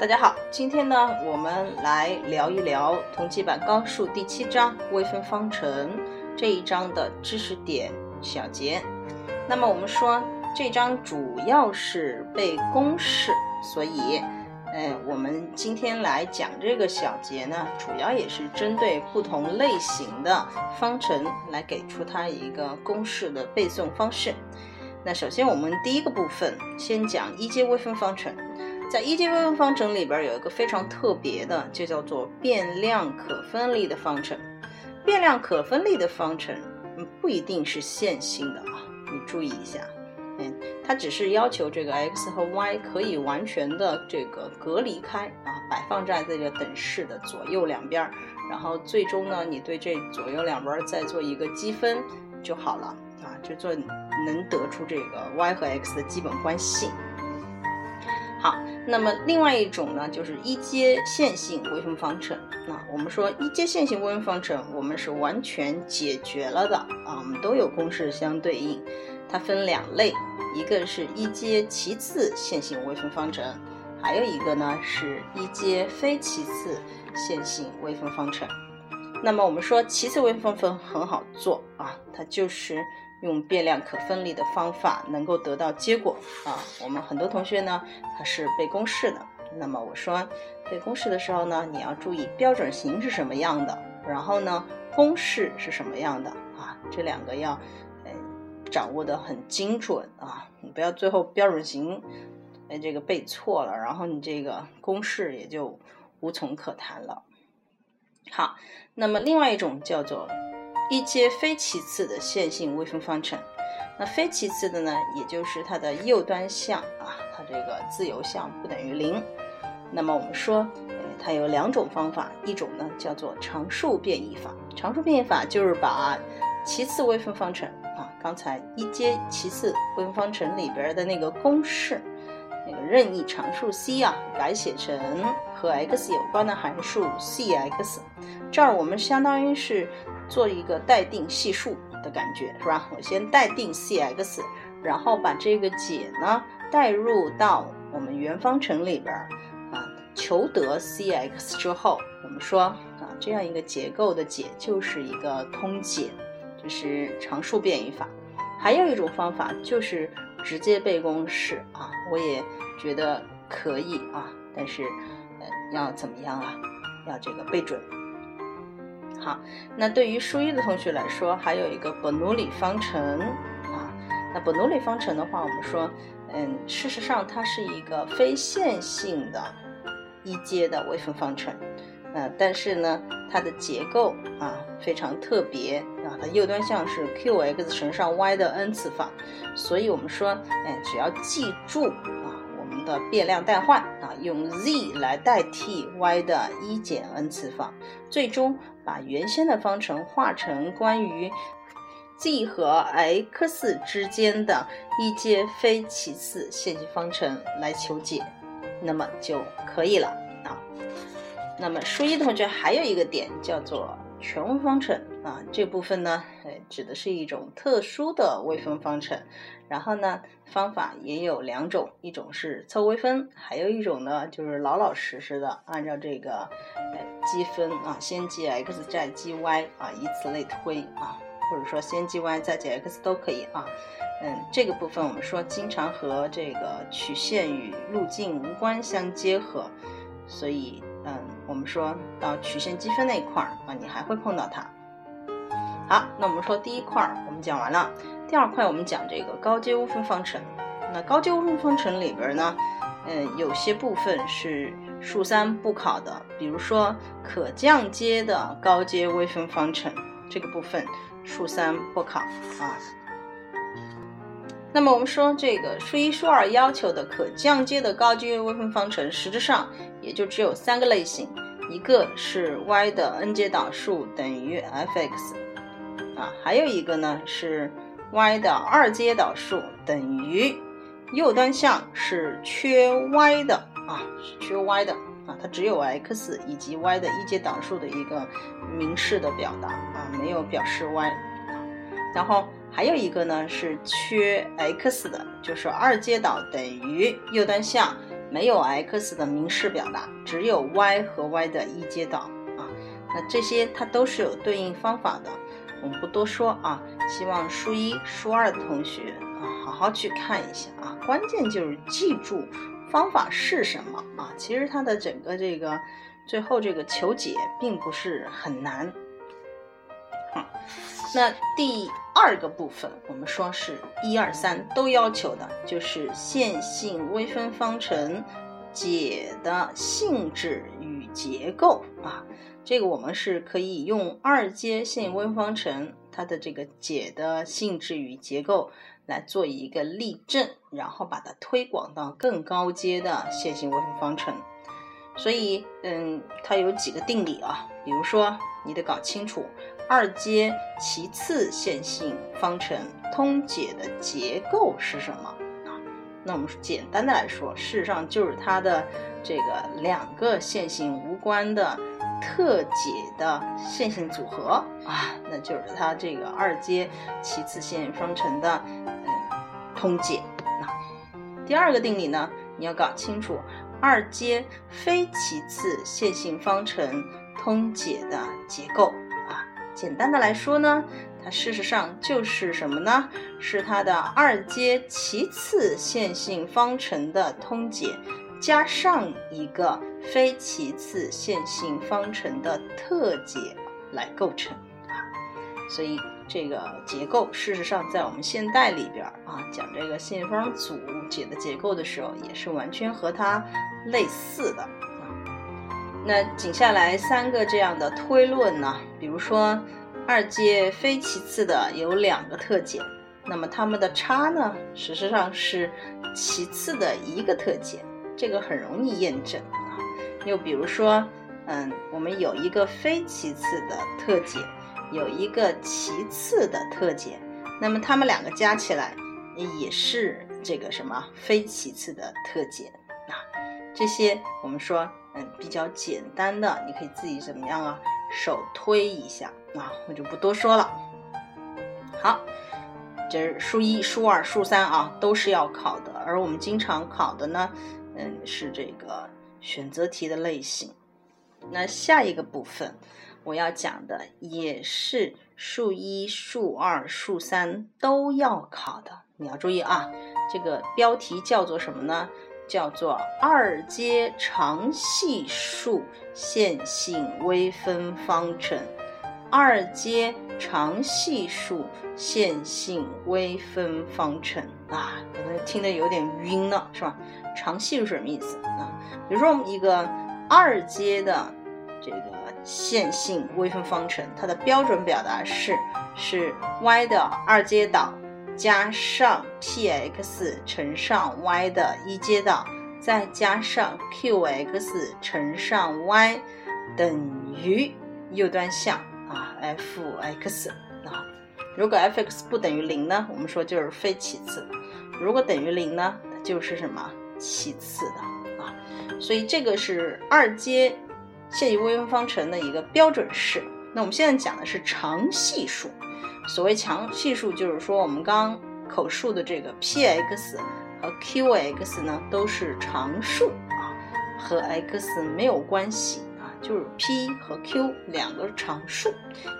大家好，今天呢，我们来聊一聊同济版高数第七章微分方程这一章的知识点小结。那么我们说这章主要是背公式，所以，呃，我们今天来讲这个小节呢，主要也是针对不同类型的方程来给出它一个公式的背诵方式。那首先我们第一个部分先讲一阶微分方程。在一阶微分方程里边有一个非常特别的，就叫做变量可分立的方程。变量可分立的方程，嗯，不一定是线性的啊，你注意一下，嗯，它只是要求这个 x 和 y 可以完全的这个隔离开啊，摆放在这个等式的左右两边，然后最终呢，你对这左右两边再做一个积分就好了啊，就做能得出这个 y 和 x 的基本关系。那么另外一种呢，就是一阶线性微分方程。那我们说一阶线性微分方程，我们是完全解决了的啊，我们都有公式相对应。它分两类，一个是一阶其次线性微分方程，还有一个呢是一阶非其次线性微分方程。那么我们说其次微分方程很好做啊，它就是。用变量可分离的方法能够得到结果啊！我们很多同学呢，他是背公式的。那么我说背公式的时候呢，你要注意标准型是什么样的，然后呢，公式是什么样的啊？这两个要嗯掌握的很精准啊！你不要最后标准型哎这个背错了，然后你这个公式也就无从可谈了。好，那么另外一种叫做。一阶非其次的线性微分方程，那非其次的呢，也就是它的右端项啊，它这个自由项不等于零。那么我们说，呃，它有两种方法，一种呢叫做常数变异法。常数变异法就是把其次微分方程啊，刚才一阶其次微分方程里边的那个公式，那个任意常数 c 啊，改写成和 x 有关的函数 c(x)。这儿我们相当于是。做一个待定系数的感觉是吧？我先待定 c(x)，然后把这个解呢带入到我们原方程里边啊，求得 c(x) 之后，我们说啊，这样一个结构的解就是一个通解，就是常数变异法。还有一种方法就是直接背公式啊，我也觉得可以啊，但是呃要怎么样啊？要这个背准。好，那对于数一的同学来说，还有一个伯努里方程啊。那伯努里方程的话，我们说，嗯，事实上它是一个非线性的一阶的微分方程，呃，但是呢，它的结构啊非常特别啊，它右端项是 q(x) 乘上 y 的 n 次方，所以我们说，哎，只要记住啊，我们的变量代换啊，用 z 来代替 y 的一减 n 次方，最终。把原先的方程化成关于 z 和 x 之间的一阶非其次线性方程来求解，那么就可以了啊。那么数一同学还有一个点叫做全微方程啊，这部分呢，哎，指的是一种特殊的微分方程。然后呢，方法也有两种，一种是凑微分，还有一种呢就是老老实实的按照这个呃积分啊，先记 x 再记 y 啊，以此类推啊，或者说先记 y 再记 x 都可以啊。嗯，这个部分我们说经常和这个曲线与路径无关相结合，所以嗯，我们说到曲线积分那一块儿啊，你还会碰到它。好，那我们说第一块儿我们讲完了。第二块我们讲这个高阶微分方程，那高阶微分方程里边呢，嗯，有些部分是数三不考的，比如说可降阶的高阶微分方程这个部分数三不考啊。那么我们说这个数一数二要求的可降阶的高阶微分方程，实质上也就只有三个类型，一个是 y 的 n 阶导数等于 f(x)，啊，还有一个呢是。Y 的二阶导数等于右端项是缺 y 的啊，是缺 y 的啊，它只有 x 以及 y 的一阶导数的一个明示的表达啊，没有表示 y 啊。然后还有一个呢是缺 x 的，就是二阶导等于右端项没有 x 的明示表达，只有 y 和 y 的一阶导啊。那这些它都是有对应方法的，我们不多说啊。希望数一、数二的同学啊，好好去看一下啊。关键就是记住方法是什么啊。其实它的整个这个最后这个求解并不是很难。好，那第二个部分，我们说是一二三都要求的，就是线性微分方程解的性质与结构啊。这个我们是可以用二阶线性微分方程它的这个解的性质与结构来做一个例证，然后把它推广到更高阶的线性微分方程。所以，嗯，它有几个定理啊，比如说你得搞清楚二阶其次线性方程通解的结构是什么啊。那我们简单的来说，事实上就是它的这个两个线性无关的。特解的线性组合啊，那就是它这个二阶其次线性方程的嗯通解。那第二个定理呢，你要搞清楚二阶非其次线性方程通解的结构啊。简单的来说呢，它事实上就是什么呢？是它的二阶其次线性方程的通解。加上一个非其次线性方程的特解来构成啊，所以这个结构事实上在我们现代里边啊讲这个线性方程组解的结构的时候，也是完全和它类似的啊。那紧下来三个这样的推论呢，比如说二阶非其次的有两个特解，那么它们的差呢，事实上是其次的一个特解。这个很容易验证啊，又比如说，嗯，我们有一个非其次的特解，有一个其次的特解，那么它们两个加起来也是这个什么非其次的特解啊？这些我们说，嗯，比较简单的，你可以自己怎么样啊？手推一下啊，我就不多说了。好，这是数一、数二、数三啊，都是要考的，而我们经常考的呢。嗯，是这个选择题的类型。那下一个部分我要讲的也是数一、数二、数三都要考的。你要注意啊，这个标题叫做什么呢？叫做二阶常系数线性微分方程。二阶常系数线性微分方程啊，可能听得有点晕了，是吧？常系数什么意思啊？比如说我们一个二阶的这个线性微分方程，它的标准表达式是 y 的二阶导加上 p(x) 乘上 y 的一阶导，再加上 q(x) 乘上 y 等于右端项啊 f(x) 啊。如果 f(x) 不等于零呢，我们说就是非其次；如果等于零呢，它就是什么？其次的啊，所以这个是二阶线性微分方程的一个标准式。那我们现在讲的是常系数。所谓常系数，就是说我们刚口述的这个 p(x) 和 q(x) 呢都是常数啊，和 x 没有关系，就是 p 和 q 两个常数。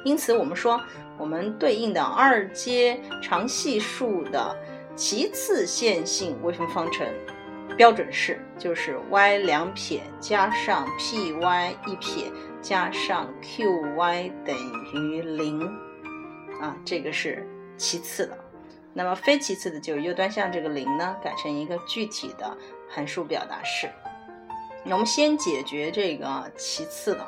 因此我们说，我们对应的二阶常系数的其次线性微分方程。标准式就是 y 两撇加上 py 一撇加上 qy 等于零啊，这个是其次的。那么非其次的就是右端项这个零呢，改成一个具体的函数表达式。那我们先解决这个其次的，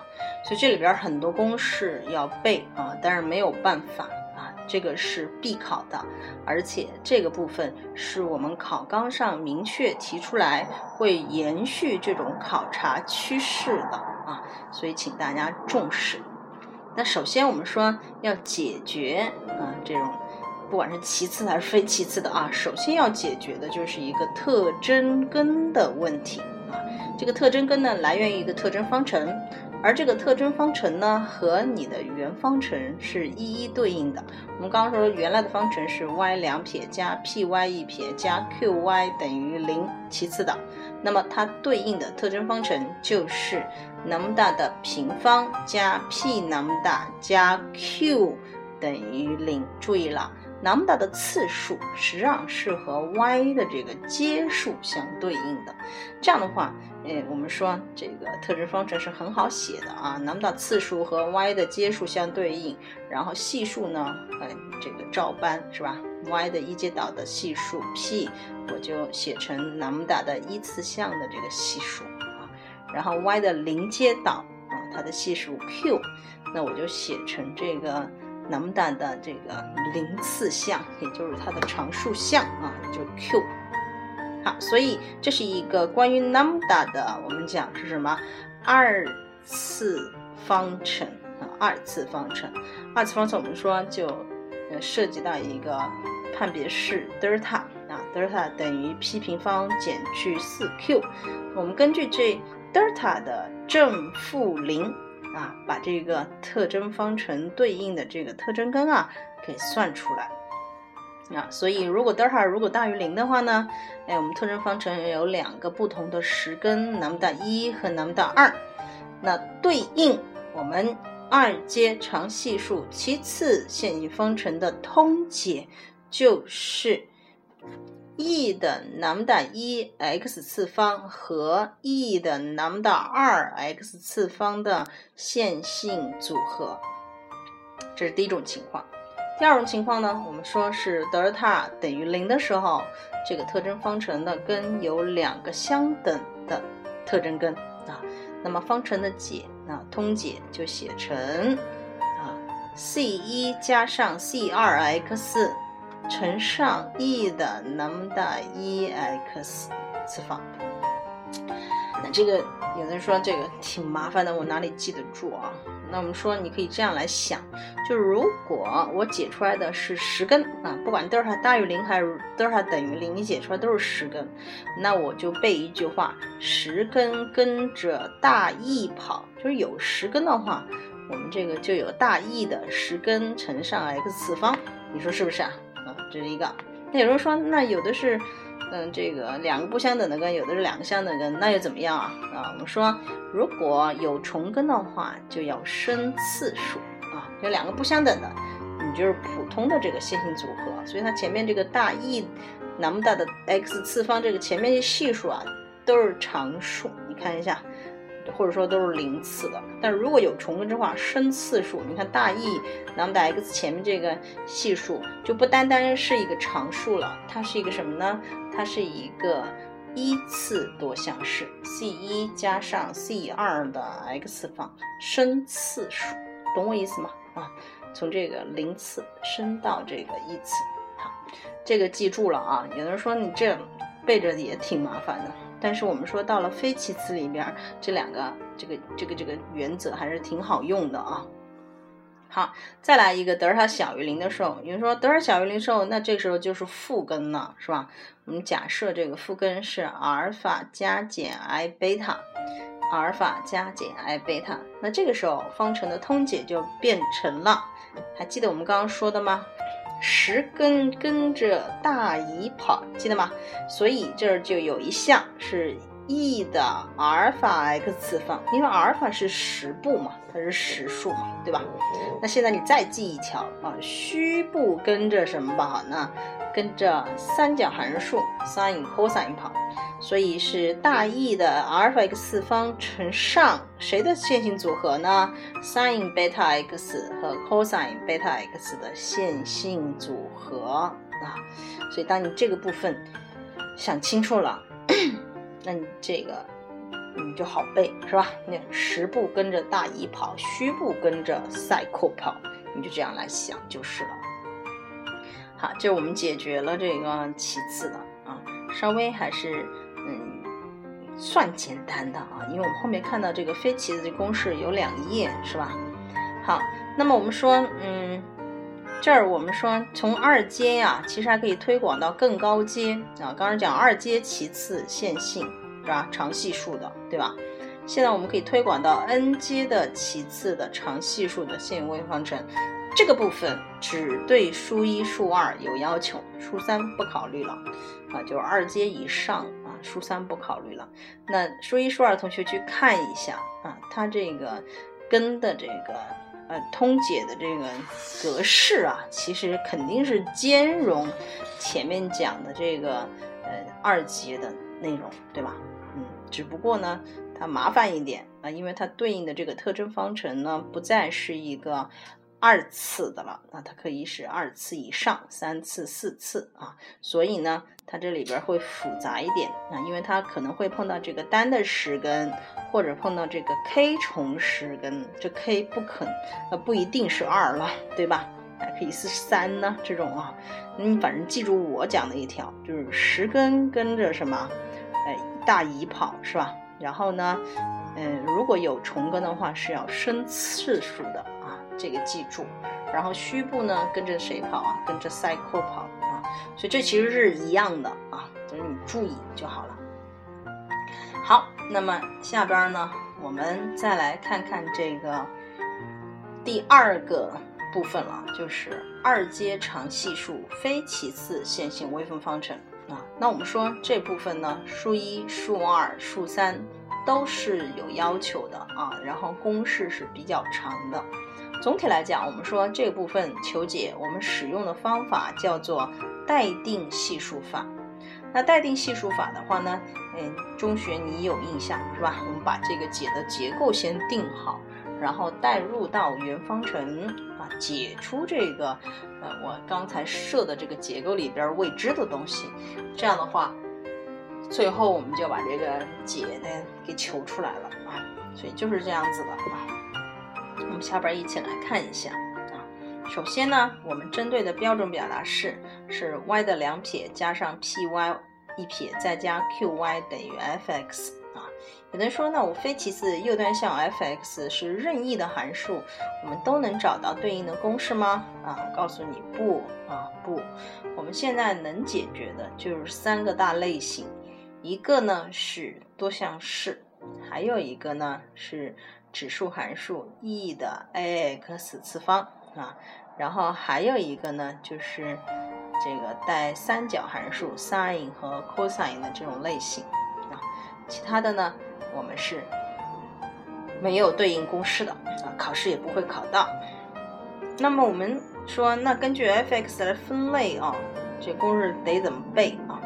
所以这里边很多公式要背啊，但是没有办法啊。这个是必考的，而且这个部分是我们考纲上明确提出来会延续这种考察趋势的啊，所以请大家重视。那首先我们说要解决啊这种不管是其次还是非其次的啊，首先要解决的就是一个特征根的问题。这个特征根呢来源于一个特征方程，而这个特征方程呢，和你的原方程是一一对应的。我们刚刚说原来的方程是 y 两撇加 py 一撇加 qy 等于零，其次的，那么它对应的特征方程就是 lambda 的平方加 p lambda 加 q 等于零。注意了。lambda 的次数实际上是和 y 的这个阶数相对应的，这样的话，哎，我们说这个特征方程是很好写的啊。lambda 次数和 y 的阶数相对应，然后系数呢，哎，这个照搬是吧？y 的一阶导的系数 p，我就写成 lambda 的一次项的这个系数啊，然后 y 的零阶导啊，它的系数 q，那我就写成这个。lambda 的这个零次项，也就是它的常数项啊，就 q。好，所以这是一个关于 lambda 的，我们讲是什么？二次方程啊，二次方程。二次方程我们说就呃涉及到一个判别式德尔塔啊，德尔塔等于 p 平方减去四 q。我们根据这德尔塔的正负零。啊，把这个特征方程对应的这个特征根啊给算出来啊，所以如果德尔塔如果大于零的话呢，哎，我们特征方程有两个不同的实根，lambda 一和 lambda 二，那对应我们二阶常系数其次线性方程的通解就是。e 的 lambda 一 x 次方和 e 的 lambda 二 x 次方的线性组合，这是第一种情况。第二种情况呢，我们说是德尔塔等于零的时候，这个特征方程的根有两个相等的特征根啊，那么方程的解啊通解就写成啊 c 一加上 c 二 x。乘上 e 的 lambda 一 x 次方，那这个有人说这个挺麻烦的，我哪里记得住啊？那我们说你可以这样来想，就如果我解出来的是十根啊，不管德尔塔大于零还是德尔塔等于零，你解出来都是十根，那我就背一句话：十根跟着大 E 跑，就是有十根的话，我们这个就有大 E 的十根乘上 x 次方，你说是不是啊？啊，这是一个。那有人说，那有的是，嗯，这个两个不相等的根，有的是两个相等根，那又怎么样啊？啊，我们说，如果有重根的话，就要生次数啊。有两个不相等的，你就是普通的这个线性组合，所以它前面这个大 E 那么大的 x 次方这个前面的系数啊，都是常数。你看一下。或者说都是零次的，但如果有重根之话，生次数，你看大 E lambda x 前面这个系数就不单单是一个常数了，它是一个什么呢？它是一个一次多项式，c 一加上 c 二的 x 方升次数，懂我意思吗？啊，从这个零次升到这个一次，好，这个记住了啊。有人说你这背着也挺麻烦的。但是我们说到了非齐次里边，这两个这个这个这个原则还是挺好用的啊。好，再来一个德尔塔小于零的时候，有人说德尔塔小于零的时候，那这时候就是负根了，是吧？我们假设这个负根是阿尔法加减 i 贝塔，阿尔法加减 i 贝塔，那这个时候方程的通解就变成了，还记得我们刚刚说的吗？十根跟着大姨跑，记得吗？所以这儿就有一项是 e 的阿尔法 x 次方，因为阿尔法是实部嘛，它是实数嘛，对吧？那现在你再记一条啊，虚部跟着什么跑呢？跟着三角函数 sin cosine 跑。所以是大 E 的阿尔法 x 次方乘上谁的线性组合呢？sin 贝塔 x 和 cos 贝塔 x 的线性组合啊。所以当你这个部分想清楚了，那你这个你就好背是吧？那实步跟着大姨跑，虚步跟着 cycle 跑，你就这样来想就是了。好，这我们解决了这个其次的啊，稍微还是。嗯，算简单的啊，因为我们后面看到这个非齐的公式有两页，是吧？好，那么我们说，嗯，这儿我们说从二阶呀，其实还可以推广到更高阶啊。刚刚讲二阶其次线性是吧？常系数的，对吧？现在我们可以推广到 n 阶的其次的常系数的线性微方程。这个部分只对数一、数二有要求，数三不考虑了啊，就是二阶以上啊，数三不考虑了。那数一、数二同学去看一下啊，它这个根的这个呃通解的这个格式啊，其实肯定是兼容前面讲的这个呃二阶的内容，对吧？嗯，只不过呢，它麻烦一点啊，因为它对应的这个特征方程呢，不再是一个。二次的了，那它可以是二次以上，三次、四次啊，所以呢，它这里边会复杂一点啊，因为它可能会碰到这个单的十根，或者碰到这个 k 重十根，这 k 不肯呃不一定是二了，对吧？还可以是三呢，这种啊，你反正记住我讲的一条，就是十根跟着什么，哎，大乙跑是吧？然后呢，嗯，如果有重根的话，是要升次数的。这个记住，然后虚部呢跟着谁跑啊？跟着 cycle 跑啊，所以这其实是一样的啊，就是你注意就好了。好，那么下边呢，我们再来看看这个第二个部分了，就是二阶常系数非其次线性微分方程啊。那我们说这部分呢，数一、数二、数三都是有要求的啊，然后公式是比较长的。总体来讲，我们说这部分求解，我们使用的方法叫做待定系数法。那待定系数法的话呢，嗯，中学你有印象是吧？我们把这个解的结构先定好，然后代入到原方程啊，解出这个呃我刚才设的这个结构里边未知的东西。这样的话，最后我们就把这个解呢给求出来了啊。所以就是这样子的啊。下边一起来看一下啊。首先呢，我们针对的标准表达式是 y 的两撇加上 py 一撇再加 qy 等于 f(x) 啊。有的人说，那我非其次右端项 f(x) 是任意的函数，我们都能找到对应的公式吗？啊，我告诉你不啊不。我们现在能解决的就是三个大类型，一个呢是多项式，还有一个呢是。指数函数 e 的 ax 次方啊，然后还有一个呢，就是这个带三角函数 sin 和 cosine 的这种类型啊，其他的呢，我们是没有对应公式的啊，考试也不会考到。那么我们说，那根据 f(x) 来分类啊，这公式得怎么背啊？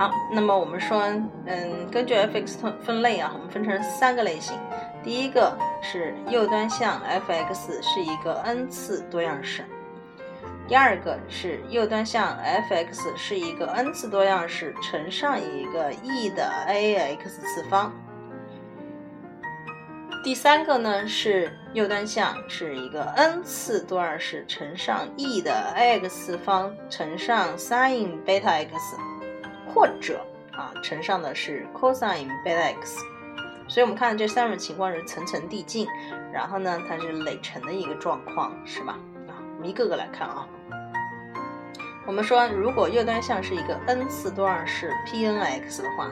好，那么我们说，嗯，根据 f(x) 分分类啊，我们分成三个类型。第一个是右端项 f(x) 是一个 n 次多样式。第二个是右端项 f(x) 是一个 n 次多样式乘上一个 e 的 ax 次方。第三个呢是右端项是一个 n 次多样式乘上 e 的 ax 次方乘上 sin 贝塔 x。或者啊，乘上的是 cosine beta x，所以我们看这三种情况是层层递进，然后呢，它是累乘的一个状况，是吧？啊，我们一个个来看啊。我们说，如果右端项是一个 n 次多样式 p n x 的话，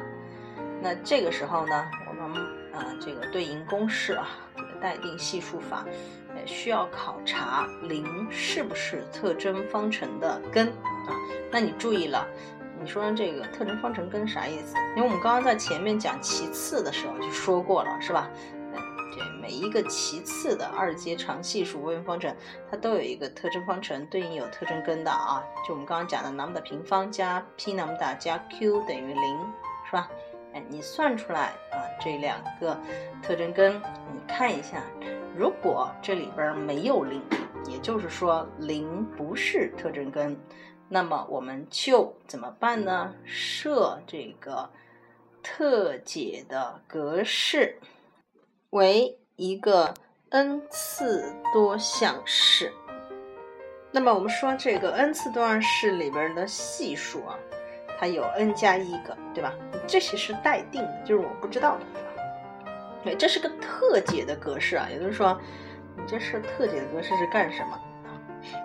那这个时候呢，我们啊，这个对应公式啊，这个待定系数法，呃，需要考察零是不是特征方程的根啊？那你注意了。你说这个特征方程根啥意思？因为我们刚刚在前面讲其次的时候就说过了，是吧？这每一个其次的二阶常系数微分方程，它都有一个特征方程对应有特征根的啊。就我们刚刚讲的 lambda 平方加 p lambda 加 q 等于零，是吧？哎，你算出来啊，这两个特征根，你看一下，如果这里边没有零，也就是说零不是特征根。那么我们就怎么办呢？设这个特解的格式为一个 n 次多项式。那么我们说这个 n 次多项式里边的系数啊，它有 n 加一个，对吧？这些是待定的，就是我不知道的，对吧？对，这是个特解的格式啊，也就是说，你这是特解的格式是干什么？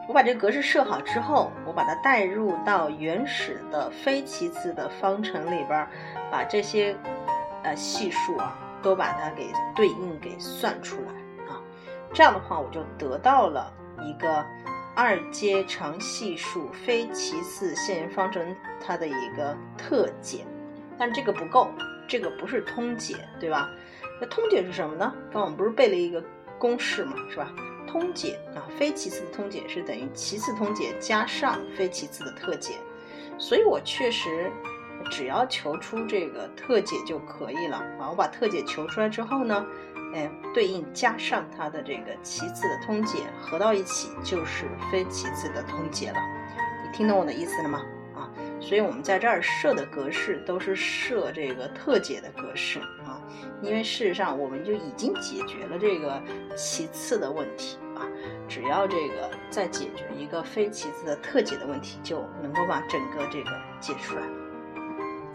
我把这个格式设好之后，我把它带入到原始的非其次的方程里边，把这些呃系数啊，都把它给对应给算出来啊。这样的话，我就得到了一个二阶常系数非齐次线性方程它的一个特解。但这个不够，这个不是通解，对吧？那通解是什么呢？刚我们不是背了一个公式嘛，是吧？通解啊，非齐次的通解是等于齐次通解加上非齐次的特解。所以我确实只要求出这个特解就可以了啊！我把特解求出来之后呢，哎，对应加上它的这个齐次的通解，合到一起就是非齐次的通解了。你听懂我的意思了吗？啊，所以我们在这儿设的格式都是设这个特解的格式啊，因为事实上我们就已经解决了这个其次的问题。啊只要这个再解决一个非齐次的特解的问题，就能够把整个这个解出来。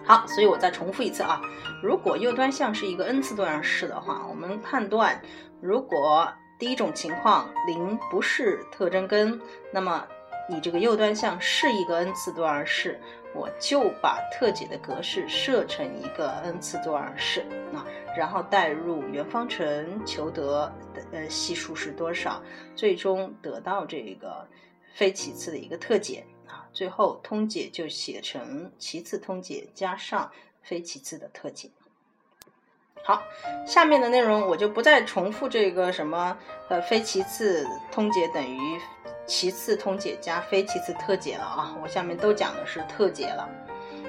好，所以我再重复一次啊，如果右端项是一个 n 次多样式的话，我们判断，如果第一种情况零不是特征根，那么你这个右端项是一个 n 次多样式。我就把特解的格式设成一个 n 次多样式啊，然后代入原方程，求得呃系数是多少，最终得到这个非齐次的一个特解啊，最后通解就写成齐次通解加上非齐次的特解。好，下面的内容我就不再重复这个什么呃非齐次通解等于。其次通解加非其次特解了啊，我下面都讲的是特解了。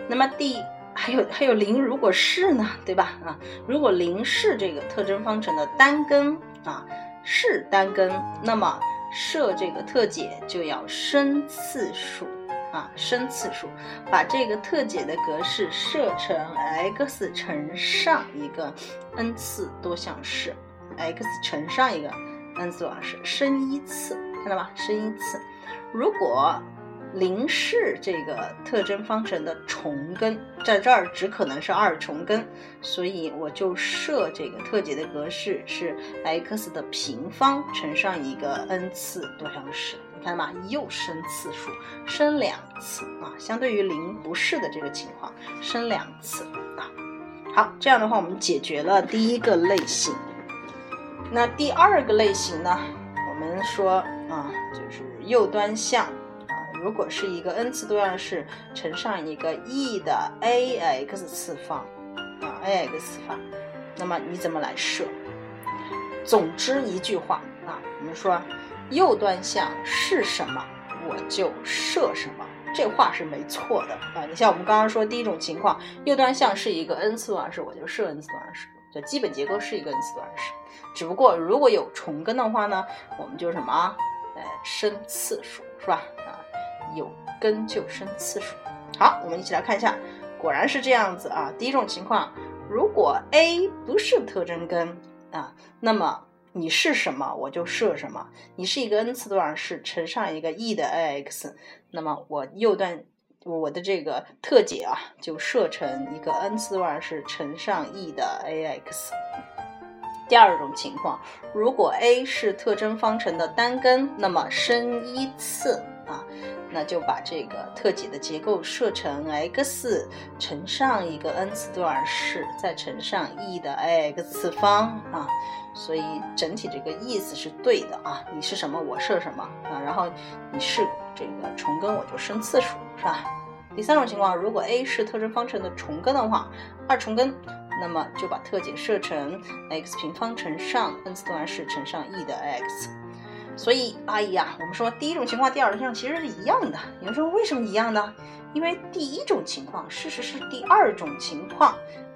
那么第还有还有零如果是呢，对吧？啊，如果零是这个特征方程的单根啊，是单根，那么设这个特解就要升次数啊，升次数，把这个特解的格式设成 x 乘上一个 n 次多项式，x 乘上一个 n 次多项式，升一次。看到吧，升一次。如果零是这个特征方程的重根，在这儿只可能是二重根，所以我就设这个特解的格式是 x 的平方乘上一个 n 次多项式。你看吧？又升次数，升两次啊。相对于零不是的这个情况，升两次啊。好，这样的话我们解决了第一个类型。那第二个类型呢？我们说。啊，就是右端项，如果是一个 n 次多样式乘上一个 e 的 ax 次方啊，ax 次方，那么你怎么来设？总之一句话啊，我们说右端项是什么，我就设什么，这话是没错的啊。你像我们刚刚说第一种情况，右端项是一个 n 次多样式，我就设 n 次多样式，就基本结构是一个 n 次多样式。只不过如果有重根的话呢，我们就什么？呃升次数是吧？啊，有根就升次数。好，我们一起来看一下，果然是这样子啊。第一种情况，如果 a 不是特征根啊，那么你是什么我就设什么。你是一个 n 次多样式乘上一个 e 的 ax，那么我右段我的这个特解啊就设成一个 n 次多样式乘上 e 的 ax。第二种情况，如果 a 是特征方程的单根，那么升一次啊，那就把这个特解的结构设成 x 乘上一个 n 次多样式，再乘上 e 的 ax 次方啊，所以整体这个意思是对的啊。你是什么，我设什么啊，然后你是这个重根，我就升次数，是吧？第三种情况，如果 a 是特征方程的重根的话，二重根。那么就把特解设成 x 平方乘上 n 次多样式乘上 e 的 x，所以哎呀，我们说第一种情况、第二种情况其实是一样的。有人说为什么一样呢？因为第一种情况事实是第二种情况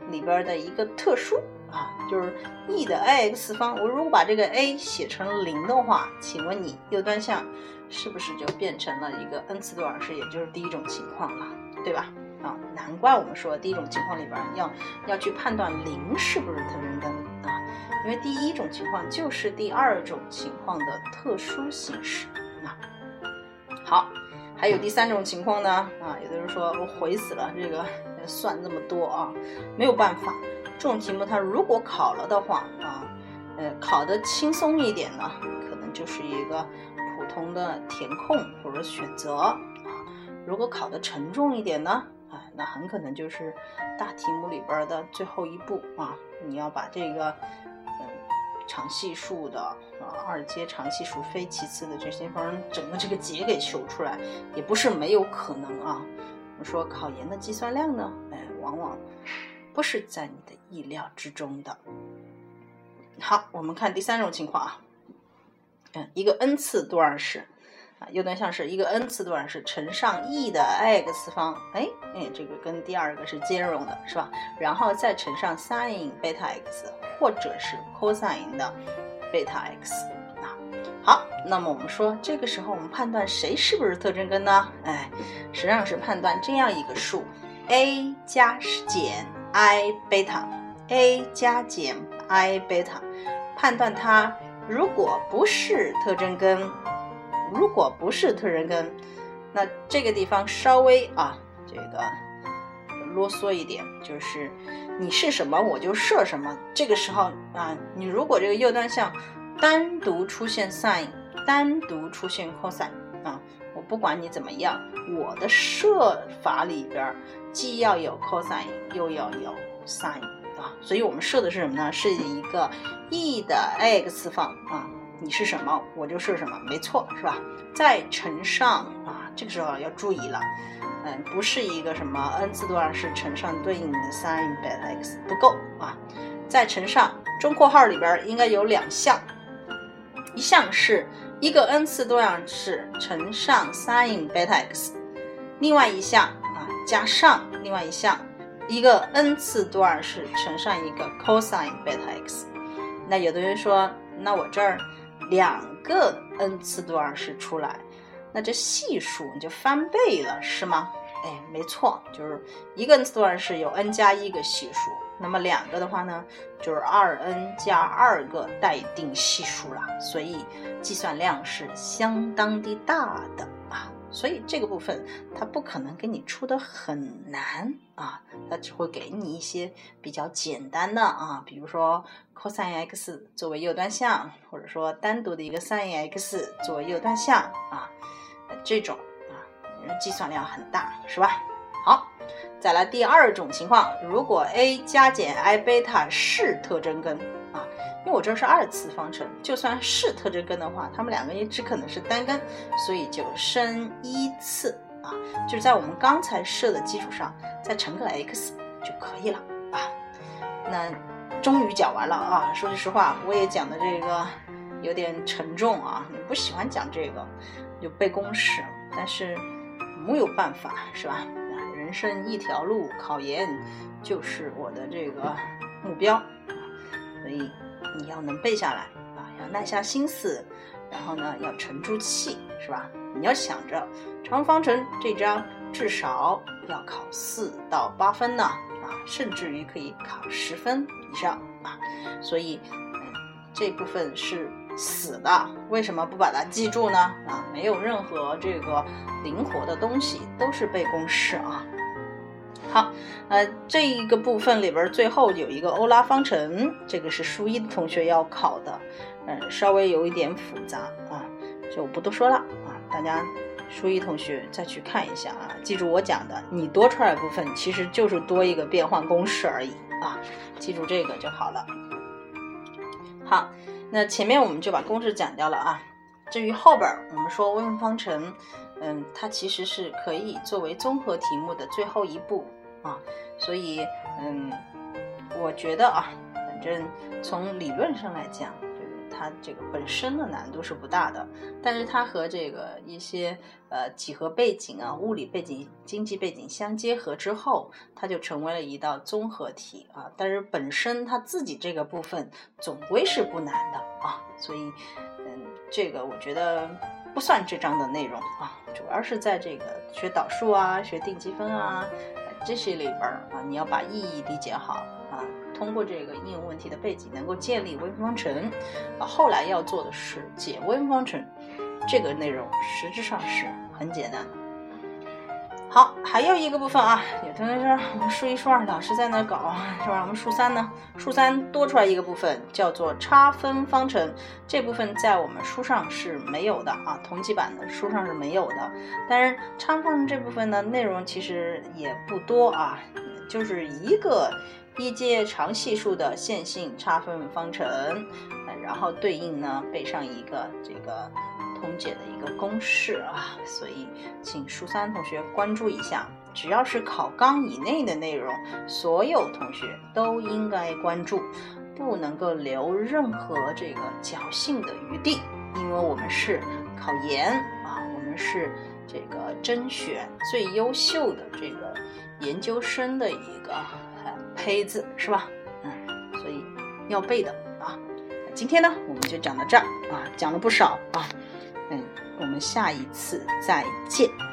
里边的一个特殊啊，就是 e 的 ax 方。我如果把这个 a 写成零的话，请问你右端项是不是就变成了一个 n 次多样式，也就是第一种情况了，对吧？啊，难怪我们说第一种情况里边要要去判断零是不是特征根啊，因为第一种情况就是第二种情况的特殊形式啊。好，还有第三种情况呢啊，有的人说我悔死了，这个算那么多啊，没有办法，这种题目它如果考了的话啊，呃，考的轻松一点呢，可能就是一个普通的填空或者选择啊，如果考的沉重一点呢？啊，那很可能就是大题目里边的最后一步啊，你要把这个嗯常系数的啊二阶常系数非其次的这些方整个这个解给求出来，也不是没有可能啊。我说考研的计算量呢，哎，往往不是在你的意料之中的。好，我们看第三种情况啊，嗯，一个 n 次多项式。右端项是一个 n 次段式乘上 e 的 x 方，哎哎，这个跟第二个是兼容的，是吧？然后再乘上 sin 贝塔 x 或者是 cosine 的贝塔 x 啊。好，那么我们说这个时候我们判断谁是不是特征根呢？哎，实际上是判断这样一个数 a 加减 i 贝塔，a 加减 i 贝塔，判断它如果不是特征根。如果不是特征根，那这个地方稍微啊，这个啰嗦一点，就是你是什么我就设什么。这个时候啊，你如果这个右端项单独出现 sin，单独出现 cos 啊，我不管你怎么样，我的设法里边既要有 cos 又要有 sin 啊，所以我们设的是什么呢？是一个 e 的 x 方啊。你是什么，我就是什么，没错，是吧？再乘上啊，这个时候要注意了，嗯，不是一个什么 n 次段式乘上对应的 sin 贝塔 x 不够啊，再乘上中括号里边应该有两项，一项是一个 n 次多样式乘上 sin 贝塔 x，另外一项啊加上另外一项一个 n 次多项式乘上一个 cosine 贝塔 x，那有的人说，那我这儿。两个 n 次段式出来，那这系数你就翻倍了，是吗？哎，没错，就是一个 n 次段式有 n 加一个系数，那么两个的话呢，就是二 n 加二个待定系数了，所以计算量是相当的大的。所以这个部分它不可能给你出的很难啊，它只会给你一些比较简单的啊，比如说 cosx 作为右端项，或者说单独的一个 sin x 作为右端项啊，这种啊，计算量很大，是吧？好，再来第二种情况，如果 a 加减 i 贝塔是特征根。因为我这是二次方程，就算是特征根的话，它们两个也只可能是单根，所以就升一次啊，就是在我们刚才设的基础上再乘个 x 就可以了啊。那终于讲完了啊，说句实话，我也讲的这个有点沉重啊，你不喜欢讲这个就背公式，但是没有办法是吧？人生一条路，考研就是我的这个目标，所以。你要能背下来啊，要耐下心思，然后呢，要沉住气，是吧？你要想着长方程这章至少要考四到八分呢，啊，甚至于可以考十分以上啊。所以，嗯，这部分是死的，为什么不把它记住呢？啊，没有任何这个灵活的东西，都是背公式啊。好，呃，这一个部分里边最后有一个欧拉方程，这个是初一的同学要考的，嗯，稍微有一点复杂啊，就不多说了啊，大家初一同学再去看一下啊，记住我讲的，你多出来部分其实就是多一个变换公式而已啊，记住这个就好了。好，那前面我们就把公式讲掉了啊，至于后边我们说微分方程，嗯，它其实是可以作为综合题目的最后一步。啊，所以，嗯，我觉得啊，反正从理论上来讲，就是它这个本身的难度是不大的，但是它和这个一些呃几何背景啊、物理背景、经济背景相结合之后，它就成为了一道综合题啊。但是本身它自己这个部分总归是不难的啊，所以，嗯，这个我觉得不算这章的内容啊，主要是在这个学导数啊、学定积分啊。这些里边啊，你要把意义理解好啊。通过这个应用问题的背景，能够建立微分方程啊。后来要做的是解微分方程，这个内容实质上是很简单。好，还有一个部分啊，有同学说我们数一数二老师在那搞是吧？我们数三呢，数三多出来一个部分叫做差分方程，这部分在我们书上是没有的啊，同级版的书上是没有的。但是差分这部分呢，内容其实也不多啊，就是一个一阶常系数的线性差分方程，然后对应呢背上一个这个。通解的一个公式啊，所以请初三同学关注一下。只要是考纲以内的内容，所有同学都应该关注，不能够留任何这个侥幸的余地，因为我们是考研啊，我们是这个甄选最优秀的这个研究生的一个胚子，是吧？嗯，所以要背的啊。今天呢，我们就讲到这儿啊，讲了不少啊。我们下一次再见。